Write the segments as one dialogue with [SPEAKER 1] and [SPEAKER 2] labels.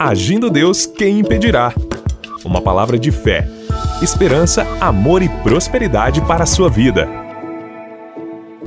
[SPEAKER 1] Agindo Deus, quem impedirá? Uma palavra de fé, esperança, amor e prosperidade para a sua vida.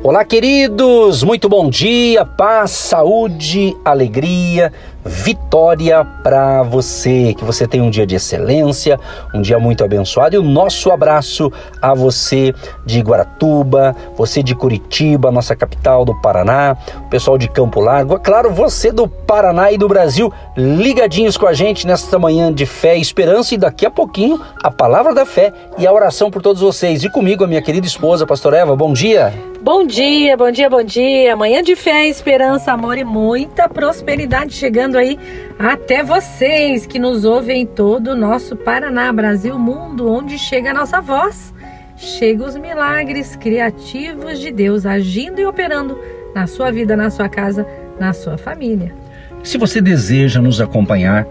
[SPEAKER 2] Olá, queridos! Muito bom dia, paz, saúde, alegria vitória para você. Que você tenha um dia de excelência, um dia muito abençoado. E o nosso abraço a você de Guaratuba, você de Curitiba, nossa capital do Paraná, o pessoal de Campo Largo, é claro, você do Paraná e do Brasil, ligadinhos com a gente nesta manhã de fé e esperança. E daqui a pouquinho, a palavra da fé e a oração por todos vocês. E comigo, a minha querida esposa, Pastor Eva. Bom dia.
[SPEAKER 3] Bom dia, bom dia, bom dia. Manhã de fé, esperança, amor e muita prosperidade chegando chegando aí até vocês que nos ouvem em todo o nosso Paraná, Brasil, mundo, onde chega a nossa voz. Chega os milagres criativos de Deus agindo e operando na sua vida, na sua casa, na sua família.
[SPEAKER 2] Se você deseja nos acompanhar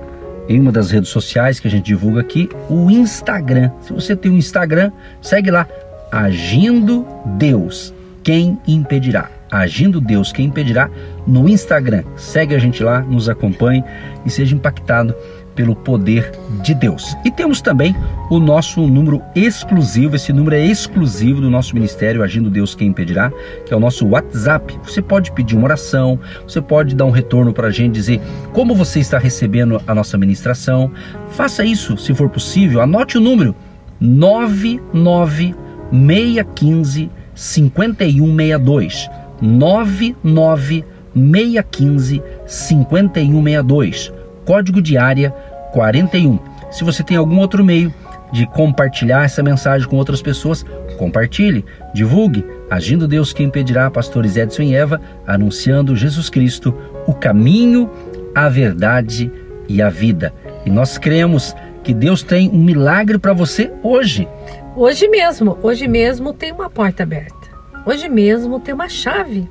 [SPEAKER 2] em uma das redes sociais que a gente divulga aqui, o Instagram. Se você tem um Instagram, segue lá, Agindo Deus. Quem impedirá? Agindo Deus, quem impedirá? No Instagram. Segue a gente lá, nos acompanhe e seja impactado pelo poder de Deus. E temos também o nosso número exclusivo, esse número é exclusivo do nosso ministério Agindo Deus Quem Impedirá, que é o nosso WhatsApp. Você pode pedir uma oração, você pode dar um retorno para a gente, dizer como você está recebendo a nossa ministração. Faça isso, se for possível, anote o número 99615 5162. 99615 5162, código de área 41. Se você tem algum outro meio de compartilhar essa mensagem com outras pessoas, compartilhe, divulgue. Agindo Deus quem impedirá, pastores Edson e Eva, anunciando Jesus Cristo, o caminho, a verdade e a vida. E nós cremos que Deus tem um milagre para você hoje.
[SPEAKER 3] Hoje mesmo, hoje mesmo tem uma porta aberta. Hoje mesmo tem uma chave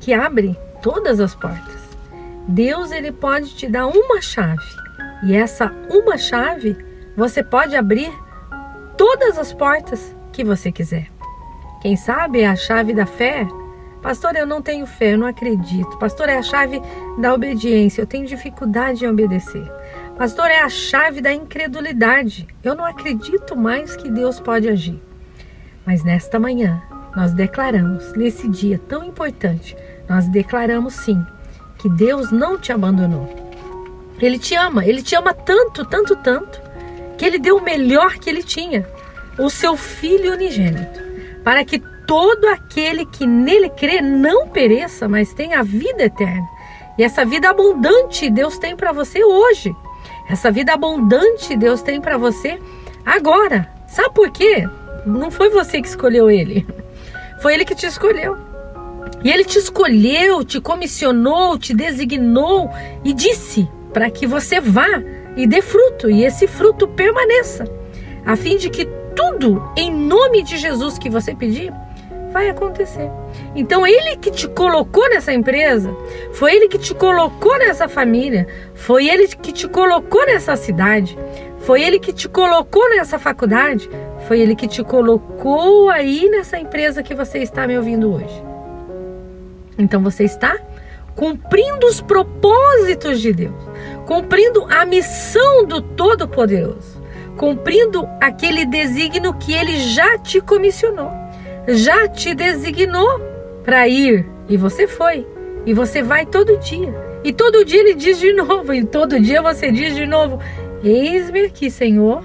[SPEAKER 3] que abre todas as portas. Deus ele pode te dar uma chave e essa uma chave você pode abrir todas as portas que você quiser. Quem sabe é a chave da fé. Pastor, eu não tenho fé, eu não acredito. Pastor, é a chave da obediência, eu tenho dificuldade em obedecer. Pastor, é a chave da incredulidade. Eu não acredito mais que Deus pode agir. Mas nesta manhã, nós declaramos, nesse dia tão importante, nós declaramos sim que Deus não te abandonou. Ele te ama, ele te ama tanto, tanto, tanto, que ele deu o melhor que ele tinha, o seu filho unigênito, para que todo aquele que nele crê não pereça, mas tenha a vida eterna. E essa vida abundante Deus tem para você hoje. Essa vida abundante Deus tem para você agora. Sabe por quê? Não foi você que escolheu ele. Foi ele que te escolheu. E ele te escolheu, te comissionou, te designou e disse para que você vá e dê fruto e esse fruto permaneça, a fim de que tudo em nome de Jesus que você pedir vai acontecer. Então ele que te colocou nessa empresa, foi ele que te colocou nessa família, foi ele que te colocou nessa cidade, foi ele que te colocou nessa faculdade, foi ele que te colocou aí nessa empresa que você está me ouvindo hoje. Então você está cumprindo os propósitos de Deus, cumprindo a missão do Todo-Poderoso, cumprindo aquele desígnio que ele já te comissionou, já te designou para ir e você foi. E você vai todo dia. E todo dia ele diz de novo, e todo dia você diz de novo: Eis-me aqui, Senhor,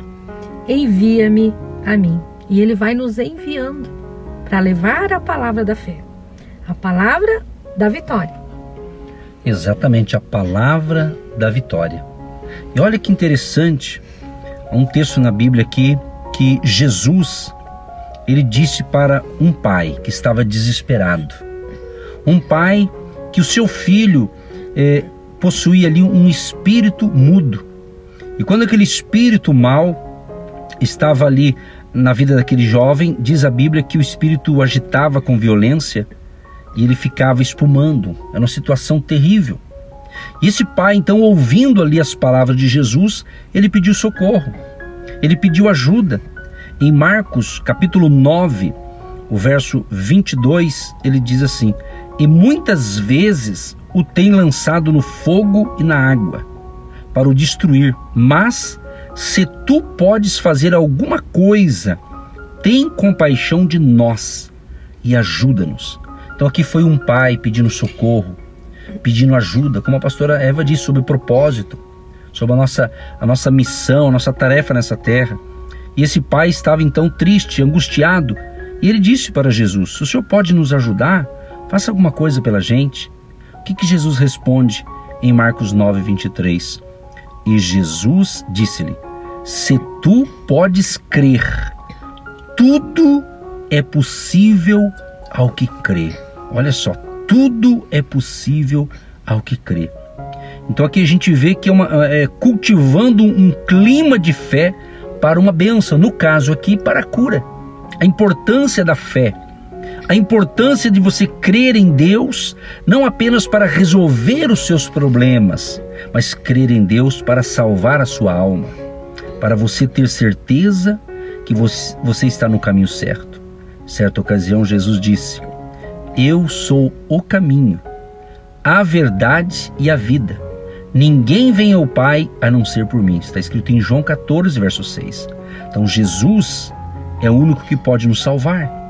[SPEAKER 3] envia-me a mim. E Ele vai nos enviando para levar a palavra da fé, a palavra da vitória.
[SPEAKER 2] Exatamente, a palavra da vitória. E olha que interessante, há um texto na Bíblia aqui que Jesus ele disse para um pai que estava desesperado, um pai que o seu filho é, possuía ali um espírito mudo. E quando aquele espírito mal estava ali na vida daquele jovem, diz a Bíblia que o espírito o agitava com violência e ele ficava espumando. Era uma situação terrível. E esse pai, então, ouvindo ali as palavras de Jesus, ele pediu socorro, ele pediu ajuda. Em Marcos, capítulo 9, o verso 22, ele diz assim: E muitas vezes o tem lançado no fogo e na água, para o destruir, mas se tu podes fazer alguma coisa, tem compaixão de nós e ajuda-nos. Então aqui foi um pai pedindo socorro, pedindo ajuda, como a pastora Eva disse sobre propósito, sobre a nossa, a nossa missão, a nossa tarefa nessa terra. E esse pai estava então triste, angustiado, e ele disse para Jesus: o senhor pode nos ajudar, faça alguma coisa pela gente. O que, que Jesus responde em Marcos 9, 23? E Jesus disse-lhe: Se tu podes crer, tudo é possível ao que crê. Olha só, tudo é possível ao que crê. Então aqui a gente vê que é, uma, é cultivando um clima de fé para uma bênção, no caso aqui para a cura. A importância da fé, a importância de você crer em Deus, não apenas para resolver os seus problemas, mas crer em Deus para salvar a sua alma, para você ter certeza que você, está no caminho certo. Certa ocasião, Jesus disse: Eu sou o caminho, a verdade e a vida. Ninguém vem ao Pai a não ser por mim. Está escrito em João 14, verso 6. Então, Jesus é o único que pode nos salvar.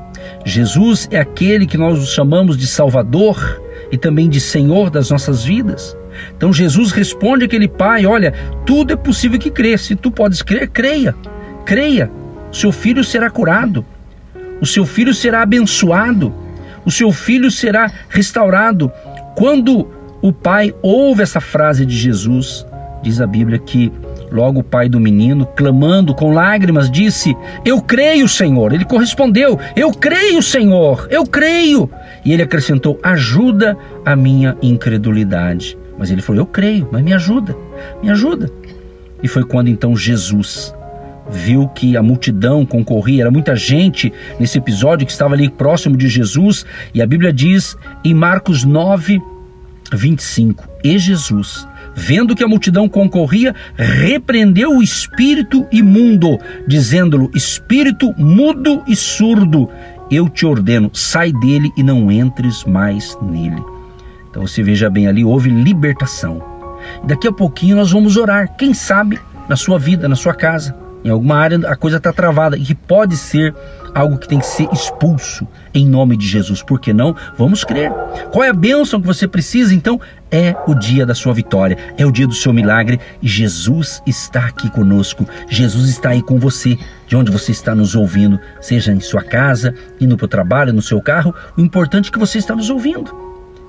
[SPEAKER 2] Jesus é aquele que nós chamamos de Salvador e também de Senhor das nossas vidas. Então Jesus responde aquele pai: Olha, tudo é possível que crê. Se tu podes crer, creia. Creia. Seu filho será curado. O seu filho será abençoado. O seu filho será restaurado. Quando o pai ouve essa frase de Jesus, diz a Bíblia que Logo o pai do menino, clamando com lágrimas, disse: Eu creio, Senhor. Ele correspondeu: Eu creio, Senhor. Eu creio. E ele acrescentou: Ajuda a minha incredulidade. Mas ele falou: Eu creio, mas me ajuda, me ajuda. E foi quando então Jesus viu que a multidão concorria, era muita gente nesse episódio que estava ali próximo de Jesus, e a Bíblia diz em Marcos 9, 25: E Jesus vendo que a multidão concorria, repreendeu o espírito imundo, dizendo-lhe: Espírito mudo e surdo, eu te ordeno, sai dele e não entres mais nele. Então você veja bem ali, houve libertação. Daqui a pouquinho nós vamos orar, quem sabe na sua vida, na sua casa, em alguma área a coisa está travada e que pode ser algo que tem que ser expulso em nome de Jesus. Por que não? Vamos crer. Qual é a bênção que você precisa? Então, é o dia da sua vitória, é o dia do seu milagre Jesus está aqui conosco. Jesus está aí com você, de onde você está nos ouvindo, seja em sua casa, indo para o trabalho, no seu carro. O importante é que você está nos ouvindo.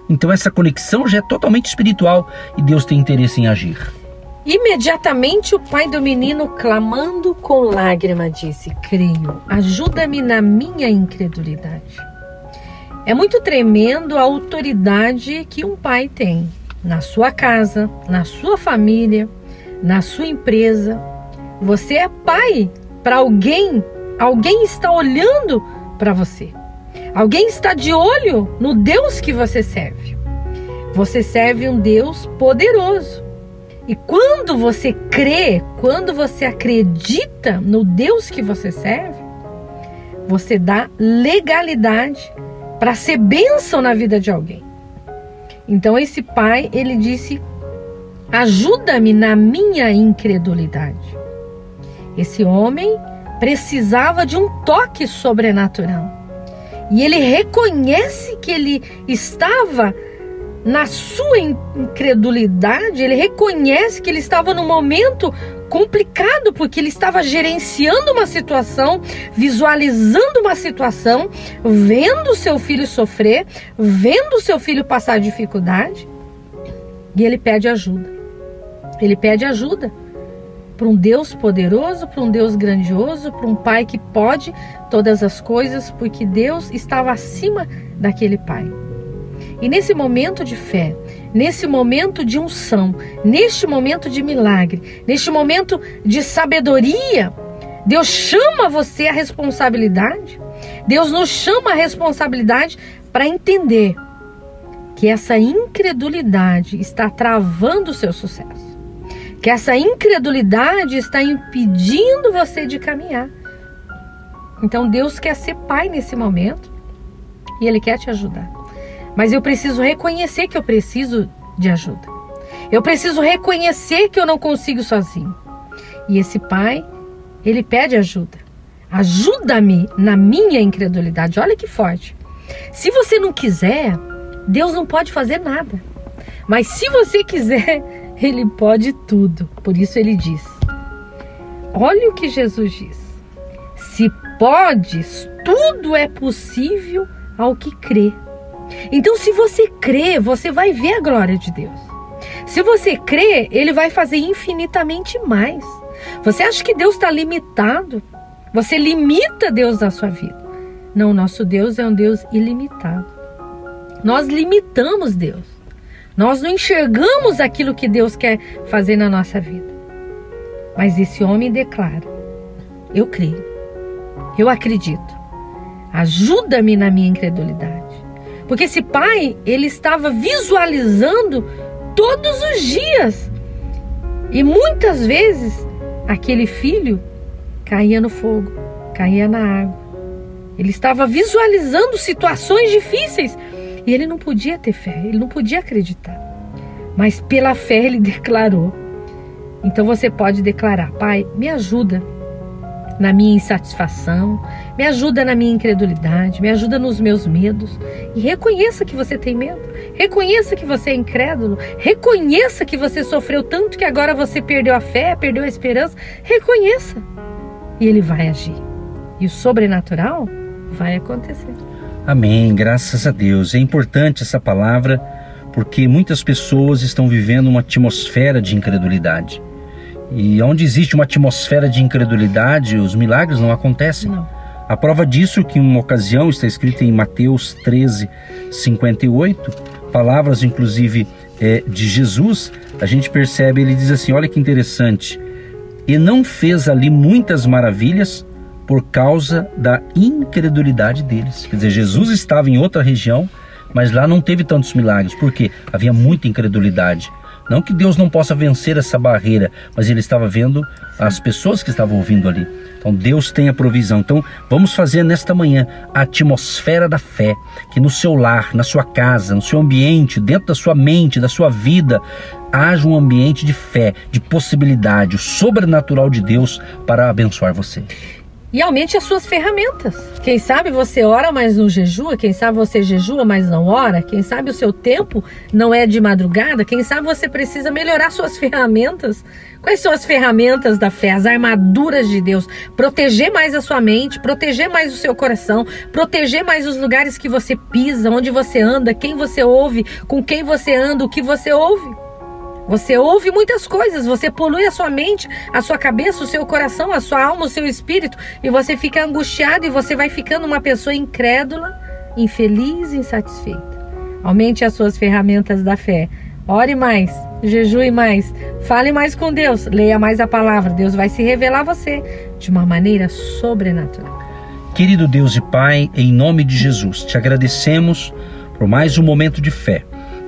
[SPEAKER 2] Então, essa conexão já é totalmente espiritual e Deus tem interesse em agir.
[SPEAKER 3] Imediatamente o pai do menino, clamando com lágrima, disse: Creio, ajuda-me na minha incredulidade. É muito tremendo a autoridade que um pai tem na sua casa, na sua família, na sua empresa. Você é pai para alguém, alguém está olhando para você. Alguém está de olho no Deus que você serve. Você serve um Deus poderoso e quando você crê, quando você acredita no Deus que você serve, você dá legalidade para ser bênção na vida de alguém. Então esse pai, ele disse: "Ajuda-me na minha incredulidade". Esse homem precisava de um toque sobrenatural. E ele reconhece que ele estava na sua incredulidade, ele reconhece que ele estava num momento complicado, porque ele estava gerenciando uma situação, visualizando uma situação, vendo seu filho sofrer, vendo seu filho passar dificuldade, e ele pede ajuda. Ele pede ajuda para um Deus poderoso, para um Deus grandioso, para um pai que pode todas as coisas, porque Deus estava acima daquele pai. E nesse momento de fé, nesse momento de unção, neste momento de milagre, neste momento de sabedoria, Deus chama você à responsabilidade. Deus nos chama à responsabilidade para entender que essa incredulidade está travando o seu sucesso. Que essa incredulidade está impedindo você de caminhar. Então Deus quer ser pai nesse momento e Ele quer te ajudar. Mas eu preciso reconhecer que eu preciso de ajuda. Eu preciso reconhecer que eu não consigo sozinho. E esse pai, ele pede ajuda. Ajuda-me na minha incredulidade. Olha que forte. Se você não quiser, Deus não pode fazer nada. Mas se você quiser, Ele pode tudo. Por isso ele diz: Olha o que Jesus diz. Se podes, tudo é possível ao que crê. Então, se você crê, você vai ver a glória de Deus. Se você crê, Ele vai fazer infinitamente mais. Você acha que Deus está limitado? Você limita Deus na sua vida. Não, nosso Deus é um Deus ilimitado. Nós limitamos Deus. Nós não enxergamos aquilo que Deus quer fazer na nossa vida. Mas esse homem declara: Eu creio, eu acredito. Ajuda-me na minha incredulidade. Porque esse pai, ele estava visualizando todos os dias. E muitas vezes aquele filho caía no fogo, caía na água. Ele estava visualizando situações difíceis e ele não podia ter fé, ele não podia acreditar. Mas pela fé ele declarou. Então você pode declarar: Pai, me ajuda na minha insatisfação, me ajuda na minha incredulidade, me ajuda nos meus medos. E reconheça que você tem medo, reconheça que você é incrédulo, reconheça que você sofreu tanto que agora você perdeu a fé, perdeu a esperança. Reconheça e ele vai agir. E o sobrenatural vai acontecer.
[SPEAKER 2] Amém, graças a Deus. É importante essa palavra porque muitas pessoas estão vivendo uma atmosfera de incredulidade. E onde existe uma atmosfera de incredulidade, os milagres não acontecem. Não. A prova disso que em uma ocasião está escrita em Mateus 13, 58, palavras inclusive é, de Jesus, a gente percebe, ele diz assim, olha que interessante, e não fez ali muitas maravilhas por causa da incredulidade deles. Quer dizer, Jesus estava em outra região, mas lá não teve tantos milagres, porque havia muita incredulidade. Não que Deus não possa vencer essa barreira, mas ele estava vendo as pessoas que estavam ouvindo ali. Então Deus tem a provisão. Então vamos fazer nesta manhã a atmosfera da fé, que no seu lar, na sua casa, no seu ambiente, dentro da sua mente, da sua vida, haja um ambiente de fé, de possibilidade, o sobrenatural de Deus para abençoar você
[SPEAKER 3] e aumente as suas ferramentas. Quem sabe você ora, mas não jejua, quem sabe você jejua, mas não ora, quem sabe o seu tempo não é de madrugada, quem sabe você precisa melhorar suas ferramentas. Quais são as ferramentas da fé, as armaduras de Deus? Proteger mais a sua mente, proteger mais o seu coração, proteger mais os lugares que você pisa, onde você anda, quem você ouve, com quem você anda, o que você ouve. Você ouve muitas coisas, você polui a sua mente, a sua cabeça, o seu coração, a sua alma, o seu espírito, e você fica angustiado e você vai ficando uma pessoa incrédula, infeliz insatisfeita. Aumente as suas ferramentas da fé. Ore mais, jejue mais, fale mais com Deus, leia mais a palavra. Deus vai se revelar a você de uma maneira sobrenatural.
[SPEAKER 2] Querido Deus e Pai, em nome de Jesus, te agradecemos por mais um momento de fé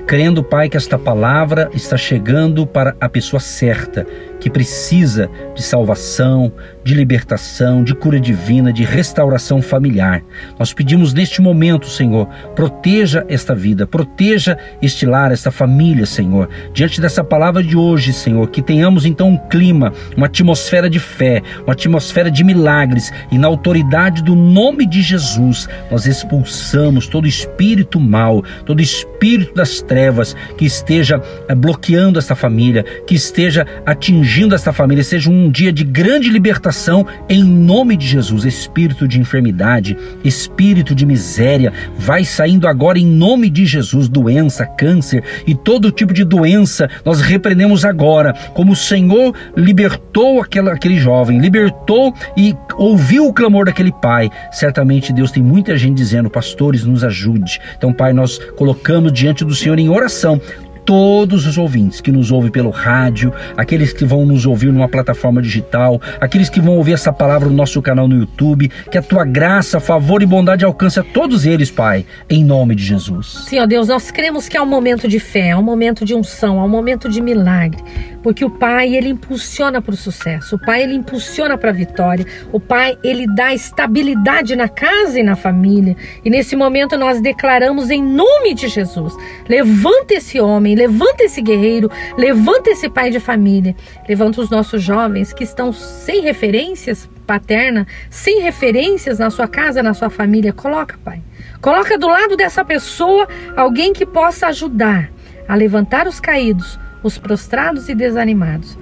[SPEAKER 2] crendo, Pai, que esta palavra está chegando para a pessoa certa, que precisa de salvação, de libertação, de cura divina, de restauração familiar. Nós pedimos neste momento, Senhor, proteja esta vida, proteja este lar, esta família, Senhor. Diante dessa palavra de hoje, Senhor, que tenhamos então um clima, uma atmosfera de fé, uma atmosfera de milagres e na autoridade do nome de Jesus, nós expulsamos todo espírito mal, todo espírito das trevas que esteja eh, bloqueando esta família, que esteja atingindo ungindo esta família, seja um dia de grande libertação em nome de Jesus. Espírito de enfermidade, espírito de miséria, vai saindo agora em nome de Jesus. Doença, câncer e todo tipo de doença, nós repreendemos agora. Como o Senhor libertou aquela, aquele jovem, libertou e ouviu o clamor daquele pai. Certamente Deus tem muita gente dizendo: Pastores, nos ajude. Então, Pai, nós colocamos diante do Senhor em oração todos os ouvintes que nos ouvem pelo rádio, aqueles que vão nos ouvir numa plataforma digital, aqueles que vão ouvir essa palavra no nosso canal no YouTube, que a tua graça, favor e bondade alcance a todos eles, Pai, em nome de Jesus.
[SPEAKER 3] Ó Deus, nós cremos que é um momento de fé, é um momento de unção, é um momento de milagre, porque o Pai, ele impulsiona para o sucesso, o Pai, ele impulsiona para a vitória, o Pai, ele dá estabilidade na casa e na família, e nesse momento nós declaramos em nome de Jesus, levanta esse homem, Levanta esse guerreiro, levanta esse pai de família, levanta os nossos jovens que estão sem referências paterna, sem referências na sua casa, na sua família. Coloca, Pai. Coloca do lado dessa pessoa alguém que possa ajudar a levantar os caídos, os prostrados e desanimados.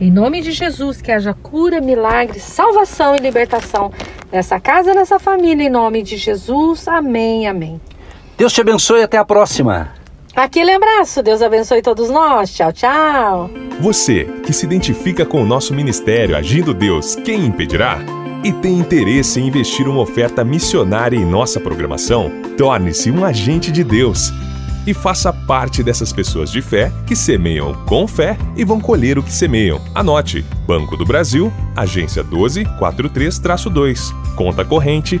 [SPEAKER 3] Em nome de Jesus, que haja cura, milagre, salvação e libertação nessa casa, nessa família, em nome de Jesus. Amém, amém.
[SPEAKER 2] Deus te abençoe e até a próxima.
[SPEAKER 3] Aquele abraço, Deus abençoe todos nós. Tchau, tchau.
[SPEAKER 1] Você que se identifica com o nosso ministério Agindo Deus, quem impedirá? E tem interesse em investir uma oferta missionária em nossa programação? Torne-se um agente de Deus e faça parte dessas pessoas de fé que semeiam com fé e vão colher o que semeiam. Anote: Banco do Brasil, agência 1243-2, conta corrente